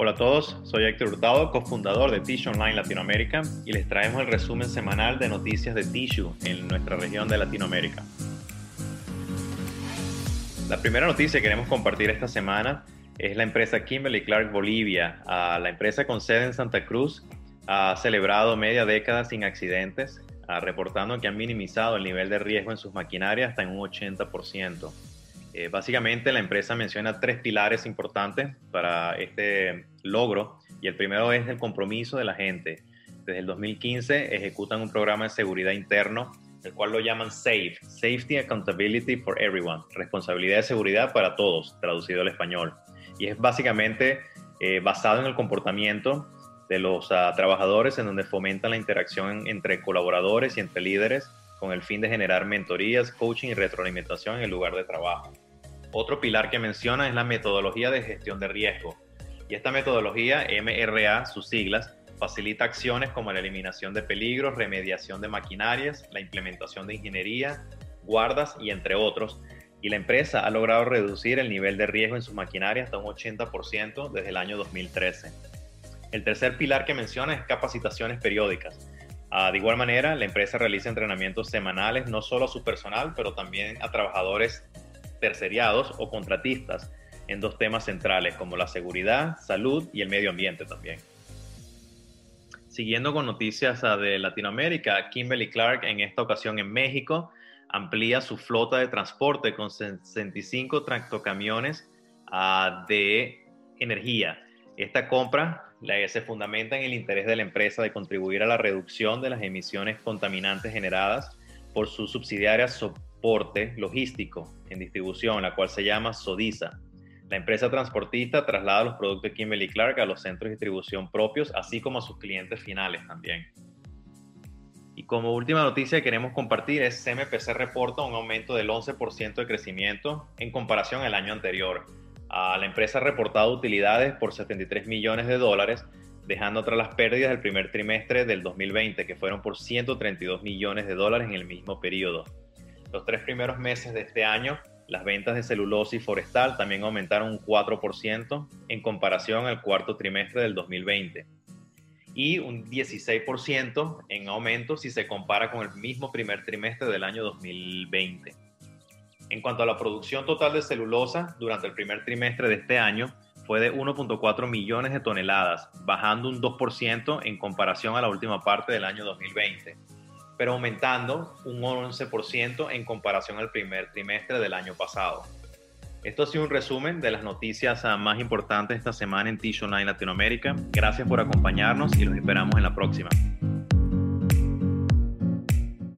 Hola a todos, soy Héctor Hurtado, cofundador de Tissue Online Latinoamérica y les traemos el resumen semanal de noticias de Tissue en nuestra región de Latinoamérica. La primera noticia que queremos compartir esta semana es la empresa Kimberly Clark Bolivia. Ah, la empresa con sede en Santa Cruz ha celebrado media década sin accidentes, ah, reportando que han minimizado el nivel de riesgo en sus maquinarias hasta en un 80%. Eh, básicamente la empresa menciona tres pilares importantes para este logro y el primero es el compromiso de la gente. Desde el 2015 ejecutan un programa de seguridad interno, el cual lo llaman SAFE, Safety Accountability for Everyone, responsabilidad de seguridad para todos, traducido al español. Y es básicamente eh, basado en el comportamiento de los ah, trabajadores en donde fomentan la interacción entre colaboradores y entre líderes con el fin de generar mentorías, coaching y retroalimentación en el lugar de trabajo. Otro pilar que menciona es la metodología de gestión de riesgo. Y esta metodología, MRA, sus siglas, facilita acciones como la eliminación de peligros, remediación de maquinarias, la implementación de ingeniería, guardas y entre otros. Y la empresa ha logrado reducir el nivel de riesgo en sus maquinarias hasta un 80% desde el año 2013. El tercer pilar que menciona es capacitaciones periódicas. Ah, de igual manera, la empresa realiza entrenamientos semanales no solo a su personal, pero también a trabajadores terceriados o contratistas en dos temas centrales como la seguridad, salud y el medio ambiente también. Siguiendo con noticias ah, de Latinoamérica, Kimberly Clark en esta ocasión en México amplía su flota de transporte con 65 tractocamiones uh, de energía. Esta compra se fundamenta en el interés de la empresa de contribuir a la reducción de las emisiones contaminantes generadas por sus subsidiarias transporte logístico en distribución, la cual se llama Sodisa. La empresa transportista traslada los productos de Kimberly Clark a los centros de distribución propios, así como a sus clientes finales también. Y como última noticia que queremos compartir es CMPC reporta un aumento del 11% de crecimiento en comparación al año anterior. La empresa ha reportado utilidades por 73 millones de dólares, dejando atrás las pérdidas del primer trimestre del 2020, que fueron por 132 millones de dólares en el mismo periodo. Los tres primeros meses de este año, las ventas de celulosis forestal también aumentaron un 4% en comparación al cuarto trimestre del 2020 y un 16% en aumento si se compara con el mismo primer trimestre del año 2020. En cuanto a la producción total de celulosa, durante el primer trimestre de este año fue de 1.4 millones de toneladas, bajando un 2% en comparación a la última parte del año 2020 pero aumentando un 11% en comparación al primer trimestre del año pasado. Esto ha sido un resumen de las noticias ah, más importantes esta semana en Tissue Online Latinoamérica. Gracias por acompañarnos y los esperamos en la próxima.